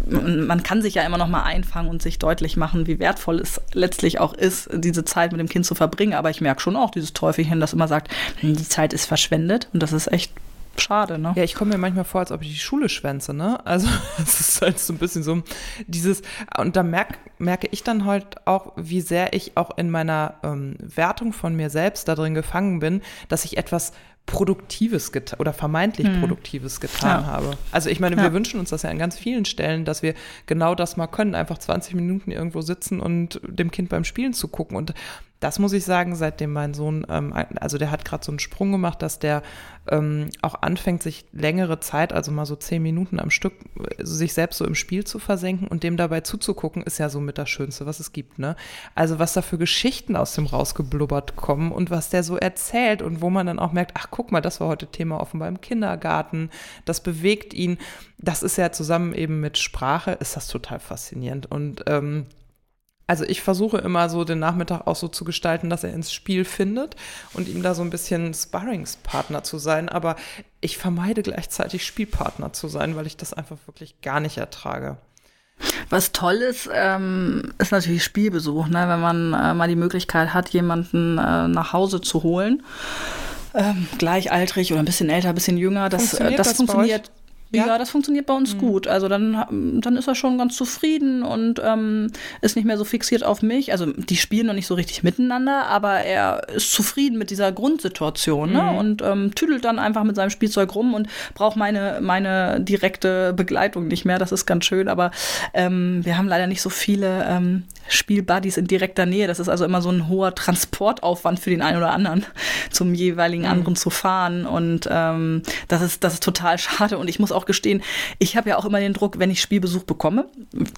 man kann sich ja immer noch mal einfangen und sich deutlich machen, wie wertvoll es letztlich auch ist, diese Zeit mit dem Kind zu verbringen. Aber ich merke schon auch dieses Teufelchen, das immer sagt, hm, die Zeit ist verschwendet und das ist echt schade, ne? Ja, ich komme mir manchmal vor, als ob ich die Schule schwänze, ne? Also [LAUGHS] es ist halt so ein bisschen so dieses, und da merk, merke ich dann halt auch, wie sehr ich auch in meiner ähm, Wertung von mir selbst da drin gefangen bin, dass ich etwas Produktives oder vermeintlich hm. Produktives getan ja. habe. Also ich meine, wir ja. wünschen uns das ja an ganz vielen Stellen, dass wir genau das mal können, einfach 20 Minuten irgendwo sitzen und dem Kind beim Spielen zu gucken. Und das muss ich sagen, seitdem mein Sohn, ähm, also der hat gerade so einen Sprung gemacht, dass der ähm, auch anfängt, sich längere Zeit, also mal so zehn Minuten am Stück, äh, sich selbst so im Spiel zu versenken und dem dabei zuzugucken, ist ja so mit das Schönste, was es gibt, ne? Also was da für Geschichten aus dem rausgeblubbert kommen und was der so erzählt und wo man dann auch merkt, ach guck mal, das war heute Thema offenbar im Kindergarten, das bewegt ihn. Das ist ja zusammen eben mit Sprache, ist das total faszinierend und ähm, also ich versuche immer so den Nachmittag auch so zu gestalten, dass er ins Spiel findet und ihm da so ein bisschen Sparringspartner zu sein. Aber ich vermeide gleichzeitig Spielpartner zu sein, weil ich das einfach wirklich gar nicht ertrage. Was toll ist, ähm, ist natürlich Spielbesuch, ne? wenn man äh, mal die Möglichkeit hat, jemanden äh, nach Hause zu holen. Ähm, gleichaltrig oder ein bisschen älter, ein bisschen jünger. Das, funktioniert, äh, das, das funktioniert ja. ja, das funktioniert bei uns mhm. gut. Also dann, dann ist er schon ganz zufrieden und ähm, ist nicht mehr so fixiert auf mich. Also die spielen noch nicht so richtig miteinander, aber er ist zufrieden mit dieser Grundsituation ne? mhm. ne? und ähm, tüdelt dann einfach mit seinem Spielzeug rum und braucht meine, meine direkte Begleitung nicht mehr. Das ist ganz schön, aber ähm, wir haben leider nicht so viele ähm, Spielbuddies in direkter Nähe. Das ist also immer so ein hoher Transportaufwand für den einen oder anderen, zum jeweiligen mhm. anderen zu fahren. Und ähm, das, ist, das ist total schade. Und ich muss auch gestehen, ich habe ja auch immer den Druck, wenn ich Spielbesuch bekomme,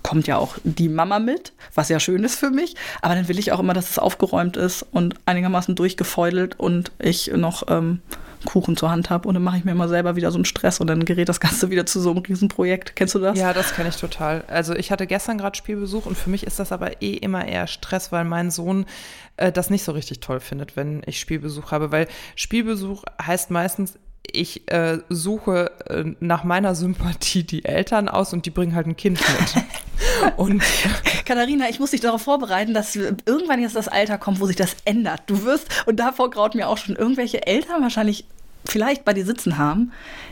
kommt ja auch die Mama mit, was ja schön ist für mich. Aber dann will ich auch immer, dass es aufgeräumt ist und einigermaßen durchgefeudelt und ich noch ähm, Kuchen zur Hand habe und dann mache ich mir immer selber wieder so einen Stress und dann gerät das Ganze [LAUGHS] wieder zu so einem Riesenprojekt. Kennst du das? Ja, das kenne ich total. Also ich hatte gestern gerade Spielbesuch und für mich ist das aber eh immer eher Stress, weil mein Sohn äh, das nicht so richtig toll findet, wenn ich Spielbesuch habe, weil Spielbesuch heißt meistens, ich äh, suche äh, nach meiner Sympathie die Eltern aus und die bringen halt ein Kind mit. [LAUGHS] und Katharina, ich muss dich darauf vorbereiten, dass irgendwann jetzt das Alter kommt, wo sich das ändert. Du wirst, und davor graut mir auch schon irgendwelche Eltern wahrscheinlich vielleicht bei dir sitzen haben, äh,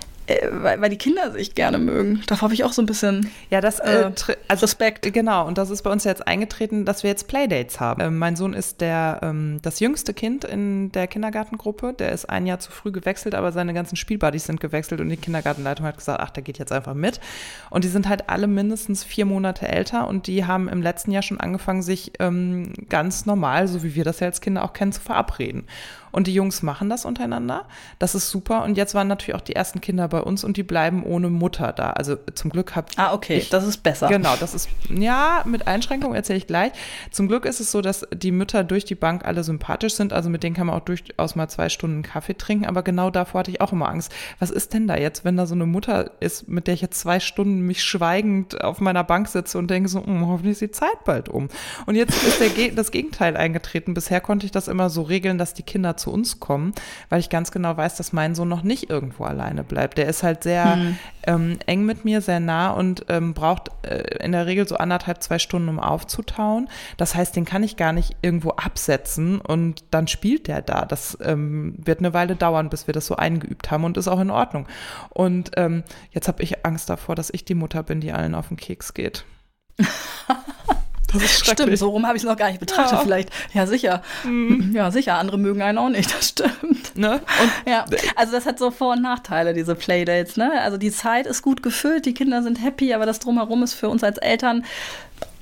weil, weil die Kinder sich gerne mögen. Da habe ich auch so ein bisschen ja, das, äh, äh also, Respekt. Genau, und das ist bei uns jetzt eingetreten, dass wir jetzt Playdates haben. Äh, mein Sohn ist der, ähm, das jüngste Kind in der Kindergartengruppe. Der ist ein Jahr zu früh gewechselt, aber seine ganzen Spielbuddies sind gewechselt und die Kindergartenleitung hat gesagt, ach, der geht jetzt einfach mit. Und die sind halt alle mindestens vier Monate älter und die haben im letzten Jahr schon angefangen, sich ähm, ganz normal, so wie wir das ja als Kinder auch kennen, zu verabreden. Und die Jungs machen das untereinander. Das ist super. Und jetzt waren natürlich auch die ersten Kinder bei uns und die bleiben ohne Mutter da. Also zum Glück habe Ah, okay, ich, das ist besser. Genau, das ist, ja, mit Einschränkungen erzähle ich gleich. Zum Glück ist es so, dass die Mütter durch die Bank alle sympathisch sind. Also mit denen kann man auch durchaus mal zwei Stunden Kaffee trinken. Aber genau davor hatte ich auch immer Angst. Was ist denn da jetzt, wenn da so eine Mutter ist, mit der ich jetzt zwei Stunden mich schweigend auf meiner Bank sitze und denke so, hm, hoffentlich ist die Zeit bald um. Und jetzt ist der, das Gegenteil eingetreten. Bisher konnte ich das immer so regeln, dass die Kinder zu uns kommen, weil ich ganz genau weiß, dass mein Sohn noch nicht irgendwo alleine bleibt. Der ist halt sehr hm. ähm, eng mit mir, sehr nah und ähm, braucht äh, in der Regel so anderthalb, zwei Stunden, um aufzutauen. Das heißt, den kann ich gar nicht irgendwo absetzen und dann spielt der da. Das ähm, wird eine Weile dauern, bis wir das so eingeübt haben und ist auch in Ordnung. Und ähm, jetzt habe ich Angst davor, dass ich die Mutter bin, die allen auf den Keks geht. [LAUGHS] Das ist Stimmt, so rum habe ich es noch gar nicht betrachtet. Ja. Vielleicht, ja sicher. Mhm. Ja, sicher, andere mögen einen auch nicht, [LAUGHS] das stimmt. Ne? Und ja, also das hat so Vor- und Nachteile, diese Playdates. Ne? Also die Zeit ist gut gefüllt, die Kinder sind happy, aber das Drumherum ist für uns als Eltern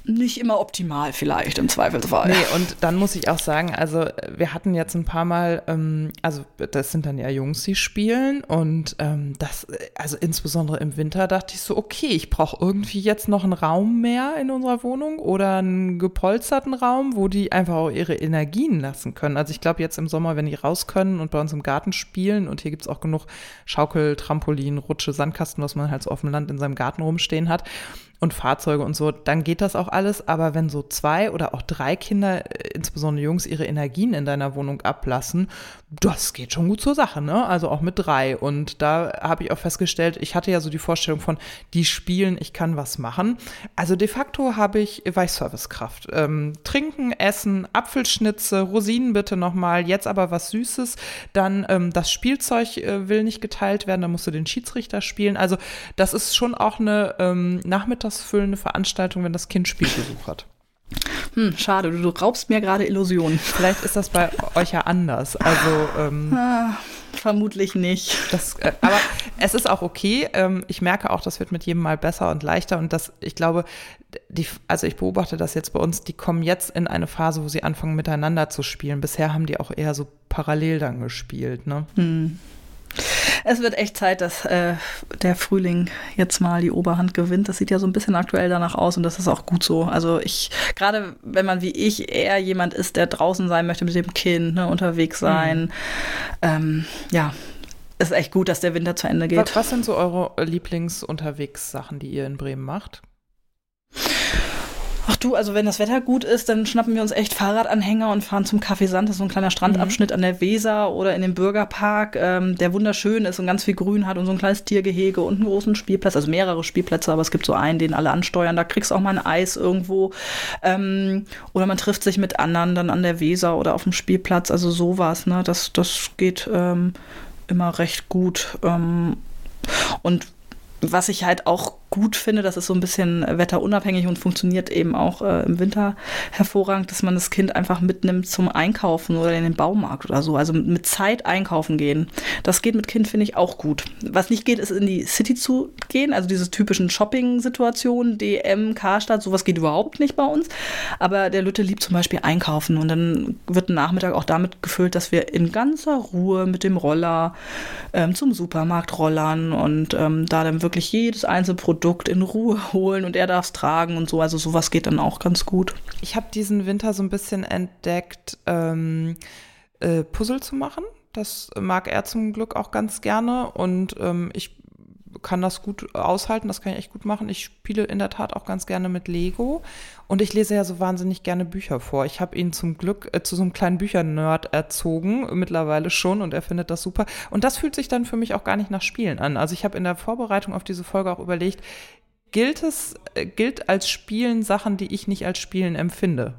nicht immer optimal vielleicht im Zweifelsfall. Nee, und dann muss ich auch sagen, also wir hatten jetzt ein paar Mal, ähm, also das sind dann ja Jungs, die spielen und ähm, das, also insbesondere im Winter dachte ich so, okay, ich brauche irgendwie jetzt noch einen Raum mehr in unserer Wohnung oder einen gepolsterten Raum, wo die einfach auch ihre Energien lassen können. Also ich glaube jetzt im Sommer, wenn die raus können und bei uns im Garten spielen und hier gibt es auch genug Schaukel, Trampolin, Rutsche, Sandkasten, was man halt so auf dem Land in seinem Garten rumstehen hat, und Fahrzeuge und so, dann geht das auch alles. Aber wenn so zwei oder auch drei Kinder, äh, insbesondere Jungs, ihre Energien in deiner Wohnung ablassen, das geht schon gut zur Sache, ne? Also auch mit drei. Und da habe ich auch festgestellt, ich hatte ja so die Vorstellung von, die spielen, ich kann was machen. Also de facto habe ich, war Servicekraft. Ähm, trinken, essen, Apfelschnitze, Rosinen bitte nochmal, jetzt aber was Süßes. Dann ähm, das Spielzeug äh, will nicht geteilt werden, da musst du den Schiedsrichter spielen. Also das ist schon auch eine ähm, Nachmittags füllende Veranstaltung, wenn das Kind Spielbesuch hat. Hm, schade, du, du raubst mir gerade Illusionen. Vielleicht ist das bei euch ja anders. Also ähm, ah, vermutlich nicht. Das, äh, aber es ist auch okay. Ähm, ich merke auch, das wird mit jedem Mal besser und leichter. Und das, ich glaube, die, also ich beobachte das jetzt bei uns, die kommen jetzt in eine Phase, wo sie anfangen miteinander zu spielen. Bisher haben die auch eher so parallel dann gespielt. Ne? Hm. Es wird echt Zeit, dass äh, der Frühling jetzt mal die Oberhand gewinnt. Das sieht ja so ein bisschen aktuell danach aus und das ist auch gut so. Also ich, gerade wenn man wie ich eher jemand ist, der draußen sein möchte mit dem Kind, ne, unterwegs sein, mhm. ähm, ja, ist echt gut, dass der Winter zu Ende geht. Was, was sind so eure Lieblingsunterwegs-Sachen, die ihr in Bremen macht? Ach du, also wenn das Wetter gut ist, dann schnappen wir uns echt Fahrradanhänger und fahren zum Café Sand. Das ist so ein kleiner Strandabschnitt mhm. an der Weser oder in dem Bürgerpark, ähm, der wunderschön ist und ganz viel Grün hat und so ein kleines Tiergehege und einen großen Spielplatz, also mehrere Spielplätze, aber es gibt so einen, den alle ansteuern. Da kriegst du auch mal ein Eis irgendwo. Ähm, oder man trifft sich mit anderen dann an der Weser oder auf dem Spielplatz. Also sowas, ne? Das, das geht ähm, immer recht gut. Ähm, und was ich halt auch gut finde, das ist so ein bisschen wetterunabhängig und funktioniert eben auch äh, im Winter hervorragend, dass man das Kind einfach mitnimmt zum Einkaufen oder in den Baumarkt oder so. Also mit Zeit einkaufen gehen. Das geht mit Kind, finde ich, auch gut. Was nicht geht, ist in die City zu gehen, also diese typischen Shopping-Situationen, DM, Karstadt, sowas geht überhaupt nicht bei uns. Aber der Lütte liebt zum Beispiel einkaufen und dann wird ein Nachmittag auch damit gefüllt, dass wir in ganzer Ruhe mit dem Roller ähm, zum Supermarkt rollern und ähm, da dann wirklich jedes einzelne Produkt Produkt in Ruhe [LAUGHS] holen und er darf es tragen und so. Also sowas geht dann auch ganz gut. Ich habe diesen Winter so ein bisschen entdeckt, ähm, äh, Puzzle zu machen. Das mag er zum Glück auch ganz gerne und ähm, ich kann das gut aushalten, das kann ich echt gut machen. Ich spiele in der Tat auch ganz gerne mit Lego und ich lese ja so wahnsinnig gerne Bücher vor. Ich habe ihn zum Glück äh, zu so einem kleinen Büchernerd erzogen, mittlerweile schon und er findet das super. Und das fühlt sich dann für mich auch gar nicht nach Spielen an. Also ich habe in der Vorbereitung auf diese Folge auch überlegt, gilt es, äh, gilt als Spielen Sachen, die ich nicht als Spielen empfinde?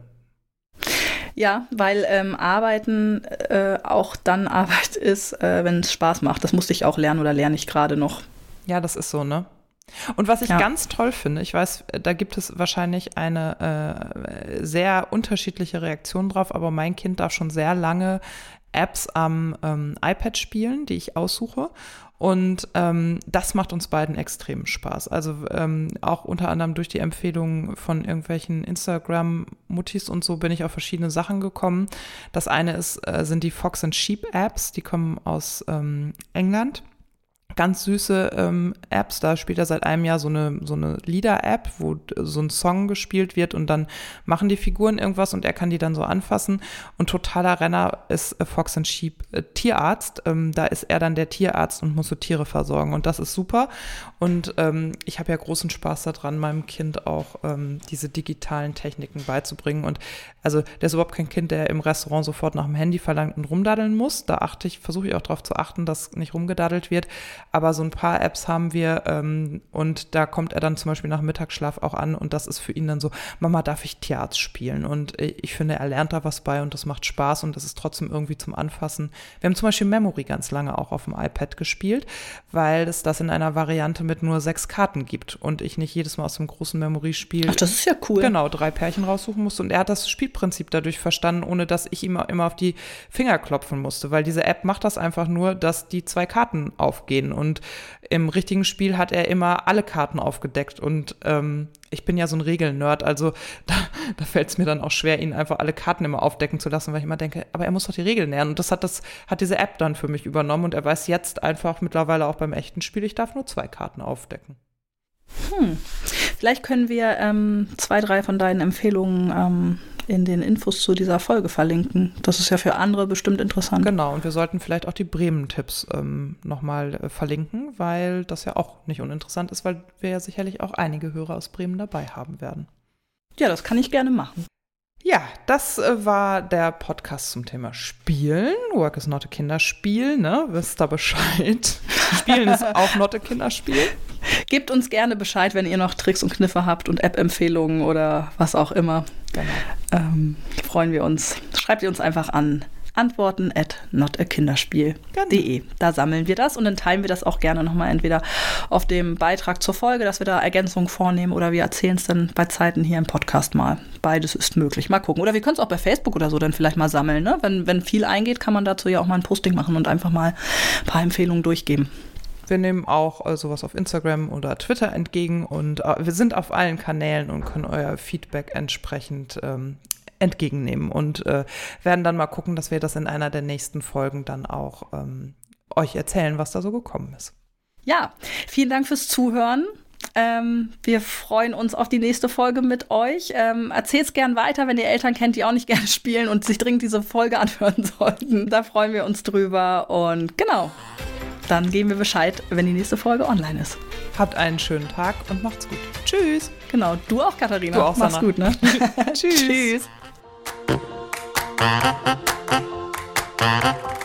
Ja, weil ähm, Arbeiten äh, auch dann Arbeit [LAUGHS] ist, äh, wenn es Spaß macht. Das musste ich auch lernen oder lerne ich gerade noch. Ja, das ist so, ne? Und was ich ja. ganz toll finde, ich weiß, da gibt es wahrscheinlich eine äh, sehr unterschiedliche Reaktion drauf, aber mein Kind darf schon sehr lange Apps am ähm, iPad spielen, die ich aussuche. Und ähm, das macht uns beiden extrem Spaß. Also ähm, auch unter anderem durch die Empfehlungen von irgendwelchen Instagram-Muttis und so bin ich auf verschiedene Sachen gekommen. Das eine ist, äh, sind die Fox and Sheep Apps, die kommen aus ähm, England ganz süße ähm, Apps. Da spielt er seit einem Jahr so eine, so eine Lieder-App, wo so ein Song gespielt wird und dann machen die Figuren irgendwas und er kann die dann so anfassen. Und totaler Renner ist äh, Fox and Sheep äh, Tierarzt. Ähm, da ist er dann der Tierarzt und muss so Tiere versorgen und das ist super. Und ähm, ich habe ja großen Spaß daran, meinem Kind auch ähm, diese digitalen Techniken beizubringen. Und also der ist überhaupt kein Kind, der im Restaurant sofort nach dem Handy verlangt und rumdaddeln muss. Da achte ich, versuche ich auch darauf zu achten, dass nicht rumgedaddelt wird aber so ein paar Apps haben wir ähm, und da kommt er dann zum Beispiel nach Mittagsschlaf auch an und das ist für ihn dann so, Mama, darf ich Tierarzt spielen? Und ich finde, er lernt da was bei und das macht Spaß und das ist trotzdem irgendwie zum Anfassen. Wir haben zum Beispiel Memory ganz lange auch auf dem iPad gespielt, weil es das in einer Variante mit nur sechs Karten gibt und ich nicht jedes Mal aus dem großen Memory-Spiel. Ach, das ist ja cool. Genau, drei Pärchen raussuchen musste und er hat das Spielprinzip dadurch verstanden, ohne dass ich ihm immer auf die Finger klopfen musste, weil diese App macht das einfach nur, dass die zwei Karten aufgehen und im richtigen Spiel hat er immer alle Karten aufgedeckt. Und ähm, ich bin ja so ein Regelnerd, also [LAUGHS] da, da fällt es mir dann auch schwer, ihn einfach alle Karten immer aufdecken zu lassen, weil ich immer denke, aber er muss doch die Regeln lernen. Und das hat das, hat diese App dann für mich übernommen und er weiß jetzt einfach mittlerweile auch beim echten Spiel, ich darf nur zwei Karten aufdecken. Hm. Vielleicht können wir ähm, zwei, drei von deinen Empfehlungen ähm, in den Infos zu dieser Folge verlinken. Das ist ja für andere bestimmt interessant. Genau, und wir sollten vielleicht auch die Bremen-Tipps ähm, nochmal äh, verlinken, weil das ja auch nicht uninteressant ist, weil wir ja sicherlich auch einige Hörer aus Bremen dabei haben werden. Ja, das kann ich gerne machen. Ja, das äh, war der Podcast zum Thema Spielen. Work is not a Kinderspiel, ne? Wisst ihr Bescheid? Spielen ist [LAUGHS] auch not a Kinderspiel. Gebt uns gerne Bescheid, wenn ihr noch Tricks und Kniffe habt und App-Empfehlungen oder was auch immer. Genau. Ähm, freuen wir uns. Schreibt ihr uns einfach an antworten at notakinderspiel.de. Da sammeln wir das und dann teilen wir das auch gerne nochmal entweder auf dem Beitrag zur Folge, dass wir da Ergänzungen vornehmen oder wir erzählen es dann bei Zeiten hier im Podcast mal. Beides ist möglich. Mal gucken. Oder wir können es auch bei Facebook oder so dann vielleicht mal sammeln. Ne? Wenn, wenn viel eingeht, kann man dazu ja auch mal ein Posting machen und einfach mal ein paar Empfehlungen durchgeben. Wir nehmen auch äh, sowas auf Instagram oder Twitter entgegen und äh, wir sind auf allen Kanälen und können euer Feedback entsprechend ähm, entgegennehmen und äh, werden dann mal gucken, dass wir das in einer der nächsten Folgen dann auch ähm, euch erzählen, was da so gekommen ist. Ja, vielen Dank fürs Zuhören. Ähm, wir freuen uns auf die nächste Folge mit euch. Ähm, es gern weiter, wenn ihr Eltern kennt, die auch nicht [LAUGHS] gerne spielen und sich dringend diese Folge anhören sollten. Da freuen wir uns drüber. Und genau, dann geben wir Bescheid, wenn die nächste Folge online ist. Habt einen schönen Tag und macht's gut. Tschüss. Genau, du auch, Katharina. Du auch, Mach's Sanna. gut, ne? [LAUGHS] [LAUGHS] Tschüss. Tschüss. Thank you.